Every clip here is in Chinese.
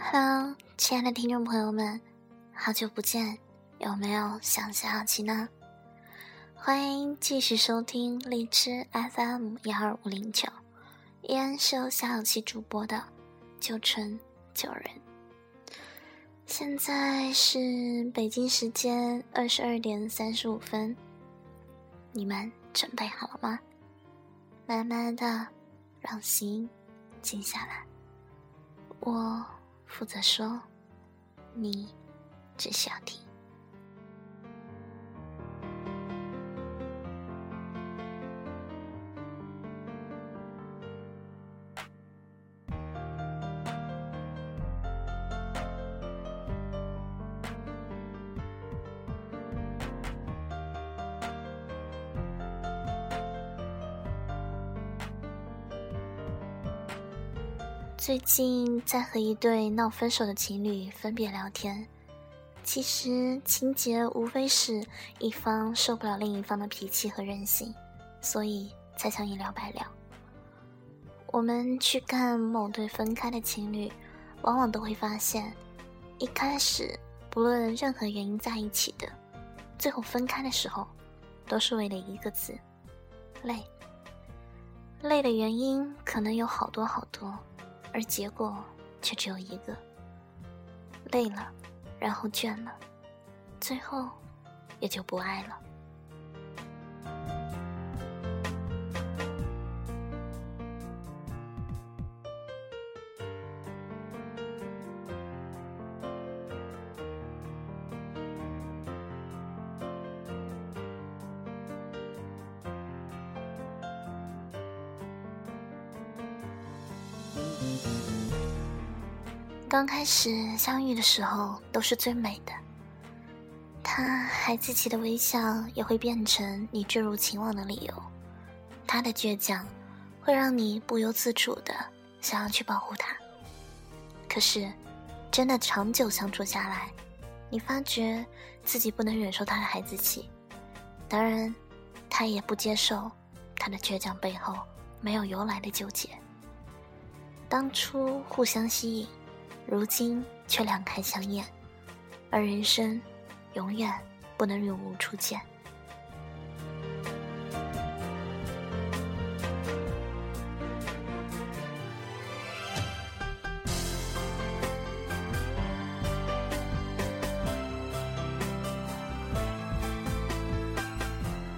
Hello，亲爱的听众朋友们，好久不见，有没有想小好奇呢？欢迎继续收听荔枝 FM 幺二五零九，依然是由小七主播的九春九人。现在是北京时间二十二点三十五分，你们准备好了吗？慢慢的，让心静下来。我。负责说，你只想听。最近在和一对闹分手的情侣分别聊天，其实情节无非是一方受不了另一方的脾气和任性，所以才想一了百了。我们去看某对分开的情侣，往往都会发现，一开始不论任何原因在一起的，最后分开的时候，都是为了一个字：累。累的原因可能有好多好多。而结果却只有一个：累了，然后倦了，最后也就不爱了。刚开始相遇的时候都是最美的，他孩子气的微笑也会变成你坠入情网的理由，他的倔强会让你不由自主的想要去保护他。可是，真的长久相处下来，你发觉自己不能忍受他的孩子气，当然，他也不接受他的倔强背后没有由来的纠结。当初互相吸引。如今却两开相厌，而人生永远不能永无初见。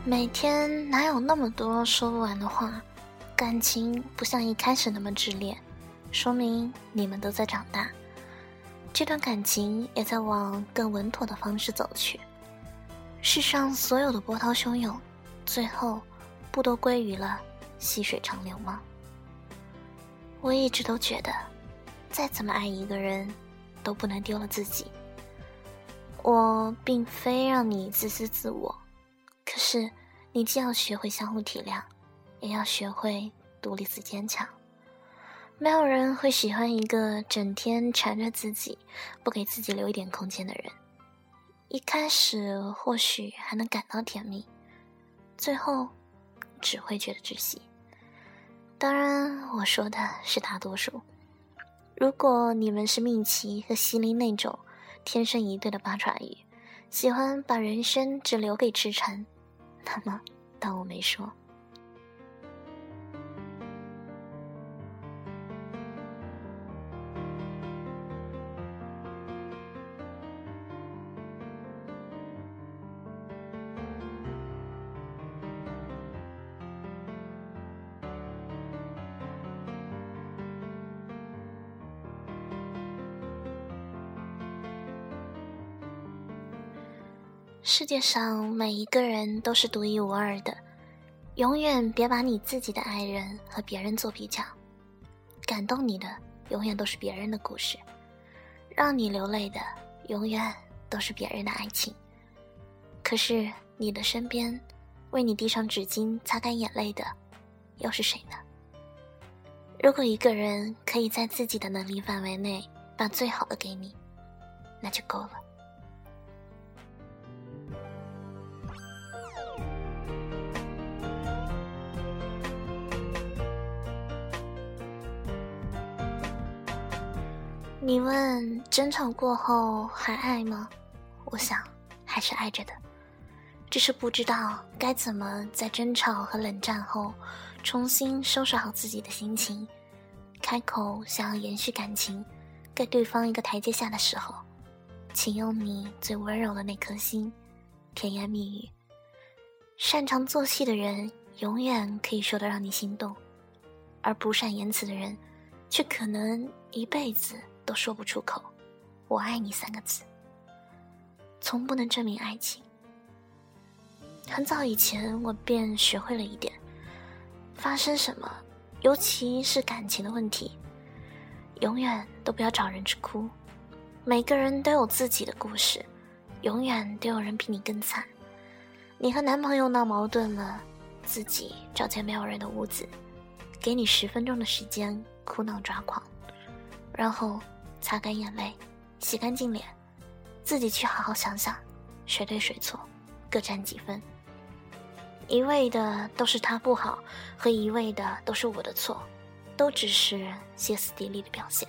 每天哪有那么多说不完的话？感情不像一开始那么炽烈，说明你们都在长大。这段感情也在往更稳妥的方式走去。世上所有的波涛汹涌，最后不都归于了细水长流吗？我一直都觉得，再怎么爱一个人，都不能丢了自己。我并非让你自私自我，可是你既要学会相互体谅，也要学会独立自坚强。没有人会喜欢一个整天缠着自己、不给自己留一点空间的人。一开始或许还能感到甜蜜，最后只会觉得窒息。当然，我说的是大多数。如果你们是命奇和西林那种天生一对的八爪鱼，喜欢把人生只留给痴缠，那么当我没说。世界上每一个人都是独一无二的，永远别把你自己的爱人和别人做比较。感动你的永远都是别人的故事，让你流泪的永远都是别人的爱情。可是你的身边，为你递上纸巾擦干眼泪的，又是谁呢？如果一个人可以在自己的能力范围内把最好的给你，那就够了。你问争吵过后还爱吗？我想还是爱着的，只是不知道该怎么在争吵和冷战后，重新收拾好自己的心情，开口想要延续感情，给对方一个台阶下的时候，请用你最温柔的那颗心，甜言蜜语。擅长做戏的人，永远可以说的让你心动，而不善言辞的人，却可能一辈子。都说不出口“我爱你”三个字，从不能证明爱情。很早以前，我便学会了一点：发生什么，尤其是感情的问题，永远都不要找人去哭。每个人都有自己的故事，永远都有人比你更惨。你和男朋友闹矛盾了，自己找间没有人的屋子，给你十分钟的时间哭闹抓狂，然后。擦干眼泪，洗干净脸，自己去好好想想，谁对谁错，各占几分。一味的都是他不好，和一味的都是我的错，都只是歇斯底里的表现。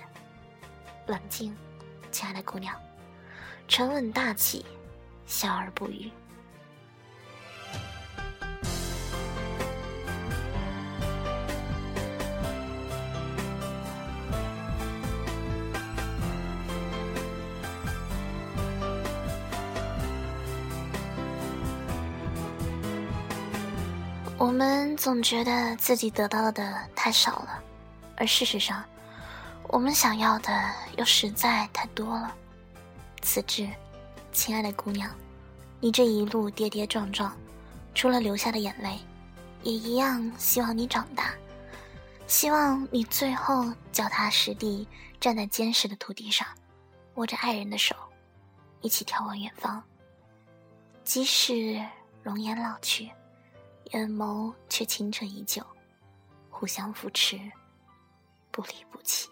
冷静，亲爱的姑娘，沉稳大气，笑而不语。我们总觉得自己得到的太少了，而事实上，我们想要的又实在太多了。此致，亲爱的姑娘，你这一路跌跌撞撞，除了流下的眼泪，也一样希望你长大，希望你最后脚踏实地站在坚实的土地上，握着爱人的手，一起眺望远方。即使容颜老去。眼眸却清澈依旧，互相扶持，不离不弃。